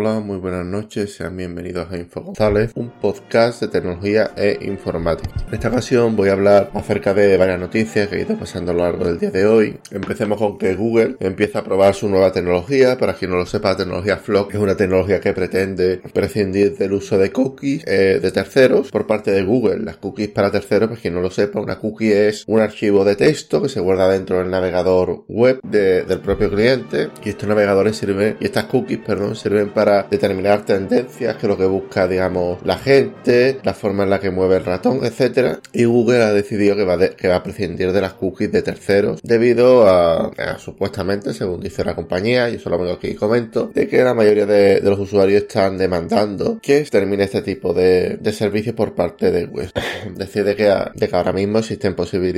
Hola, muy buenas noches, sean bienvenidos a Info González, un podcast de tecnología e informática. En esta ocasión voy a hablar acerca de varias noticias que he ido pasando a lo largo del día de hoy. Empecemos con que Google empieza a probar su nueva tecnología. Para quien no lo sepa, la tecnología Flock es una tecnología que pretende prescindir del uso de cookies eh, de terceros por parte de Google. Las cookies para terceros, para quien no lo sepa, una cookie es un archivo de texto que se guarda dentro del navegador web del propio cliente y estos navegadores sirven y estas cookies, perdón, sirven para determinar tendencias, que lo que busca, digamos, la gente, la forma en la que mueve el ratón, etcétera. Y Google ha decidido que va, que va a prescindir de las cookies de terceros debido a, supuestamente, según dice la compañía, y eso lo vengo aquí y comento, de que la mayoría de, los usuarios están demandando que termine este tipo de, servicios por parte de Google. Decide que, de que ahora mismo existen posibilidades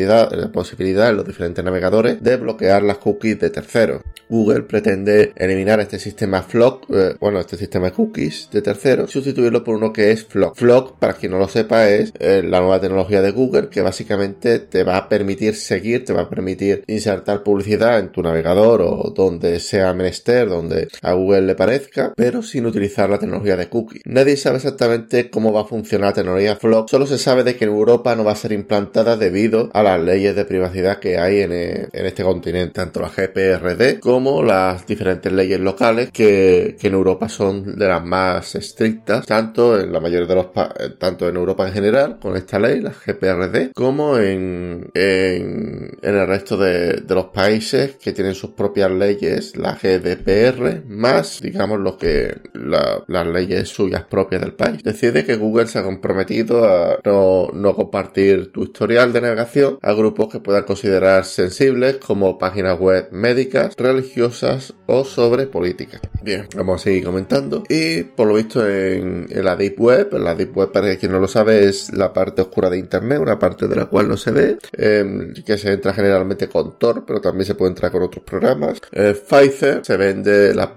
posibilidad en los diferentes navegadores de bloquear las cookies de terceros. Google pretende eliminar este sistema Flock, eh, bueno, este sistema de cookies de terceros, sustituirlo por uno que es Flock. Flock, para quien no lo sepa, es eh, la nueva tecnología de Google que básicamente te va a permitir seguir, te va a permitir insertar publicidad en tu navegador o donde sea menester, donde a Google le parezca, pero sin utilizar la tecnología de cookies. Nadie sabe exactamente cómo va a funcionar la tecnología Flock, solo se sabe de que en Europa no va a ser implantada debido a las leyes de privacidad que hay en, eh, en este continente, tanto la GPRD como las diferentes leyes locales que, en Europa son de las más estrictas, tanto en la mayoría de los eh, tanto en Europa en general, con esta ley, la GPRD, como en, en, el resto de, los países que tienen sus propias leyes, la GDPR, más, digamos, lo que las leyes suyas propias del país. Decide que Google se ha comprometido a no, no compartir tu historial de navegación a grupos que puedan considerar sensibles como páginas web médicas, religiosas, o sobre política. Bien, vamos a seguir comentando. Y por lo visto en, la Deep Web, la Deep Web para quien no lo sabe es la parte oscura de Internet, una parte de la cual no se ve, em, que se entra generalmente con Tor, pero también se puede entrar con otros programas. Eh, Pfizer se vende la,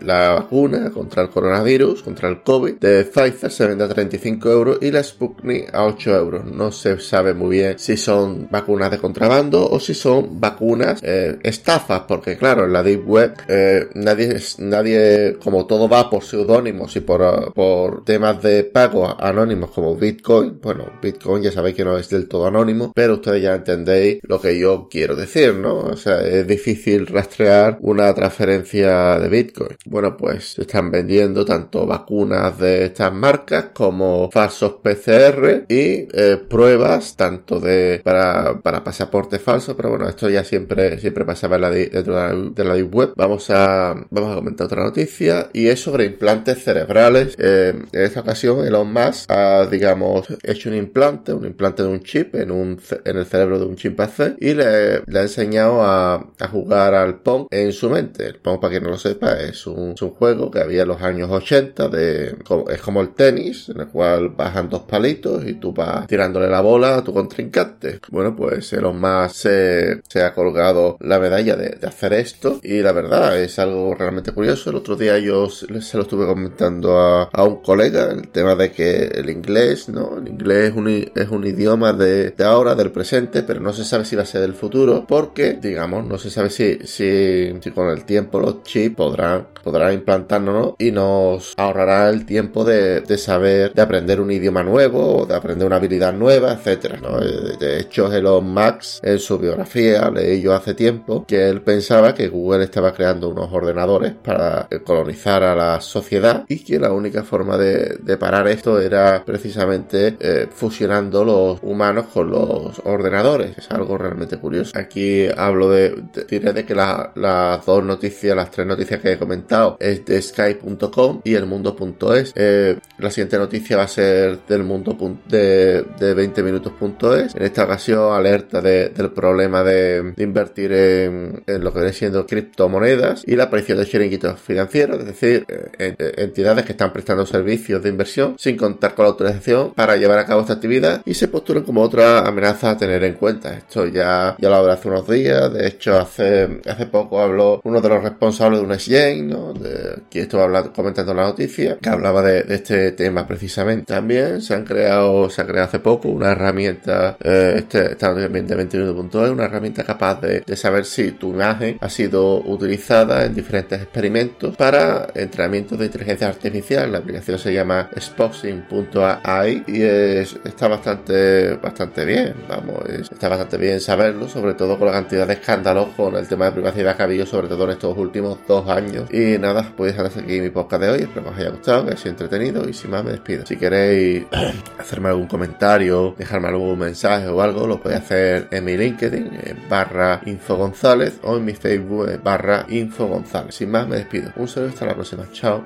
la vacuna contra el coronavirus, contra el COVID, de Pfizer se vende a 35 euros y la Sputnik a 8 euros. No se sabe muy bien si son vacunas de contrabando o si son vacunas eh, estafas, porque claro, en la Deep Web eh, nadie, nadie, como todo va por seudónimos y por, por temas de pago anónimos como Bitcoin, bueno, Bitcoin ya sabéis que no es del todo anónimo, pero ustedes ya entendéis lo que yo quiero decir, ¿no? O sea, es difícil rastrear una transferencia de Bitcoin. Bueno, pues se están vendiendo tanto vacunas de estas marcas como falsos PCR y eh, pruebas tanto de para, para pasaporte falso, pero bueno, esto ya siempre, siempre pasaba en la, dentro de la, Deep Web. Vamos a, vamos a comentar otra noticia y es sobre implantes cerebrales. Eh, en esta ocasión Elon Musk ha, digamos, hecho un implante, un implante de un chip en, un, en el cerebro de un chimpancé y le, le ha enseñado a, a jugar al Pong en su mente. El Pong, para quien no lo sepa, es un un, juego que había en los años 80 de, es como el tenis, en el cual bajan dos palitos y tú vas tirándole la bola a tu contrincante. Bueno, pues Elon Musk se, se ha colgado la medalla de, hacer esto y la verdad es algo realmente curioso. El otro día yo se lo estuve comentando a, a un colega el tema de que el inglés, ¿no? El inglés es un, es un idioma de, de ahora, del presente, pero no se sabe si va a ser del futuro porque, digamos, no se sabe si, si, con el tiempo los chips podrán podrá implantárnoslo y nos ahorrará el tiempo de, saber, de aprender un idioma nuevo, de aprender una habilidad nueva, etcétera. Eh, de hecho, Elon Max en su biografía leí yo hace tiempo que él pensaba que Google estaba creando unos ordenadores para colonizar a la sociedad y que la única forma de, parar esto era precisamente eh, fusionando los humanos con los ordenadores. Es algo realmente curioso. Aquí hablo de, diré de que las dos noticias, las tres noticias que he comentado es de sky.com y el mundo.es. Eh, la siguiente noticia va a ser del mundo de, de 20 minutos.es. En esta ocasión, alerta del problema de, invertir en, lo que viene siendo criptomonedas y la aparición de chiringuitos financieros, es decir, eh, entidades que están prestando servicios de inversión sin contar con la autorización para llevar a cabo esta actividad y se postulan como otra amenaza a tener en cuenta. Esto ya, ya lo hablé hace unos días, de hecho hace, hace poco habló uno de los responsables de un exchange, ¿no? De, que esto hablando, comentando la noticia, que hablaba de, este tema precisamente. También se han creado, se ha creado hace poco una herramienta, eh, este, está en 2021.es, una herramienta capaz de, saber si tu imagen ha sido utilizada en diferentes experimentos para entrenamiento de inteligencia artificial. La aplicación se llama Spoxing.ai y está bastante, bastante bien. Vamos, está bastante bien saberlo, sobre todo con la cantidad de escándalos con el tema de privacidad que ha habido, sobre todo en estos últimos dos años. Y nada, podéis dejar aquí mi podcast de hoy. Espero que os haya gustado, que haya sido entretenido y sin más me despido. Si queréis hacerme algún comentario, dejarme algún mensaje o algo, lo podéis hacer en mi LinkedIn, barra Info González o en mi Facebook barra Info González. Sin más me despido. Un saludo hasta la próxima. Chao.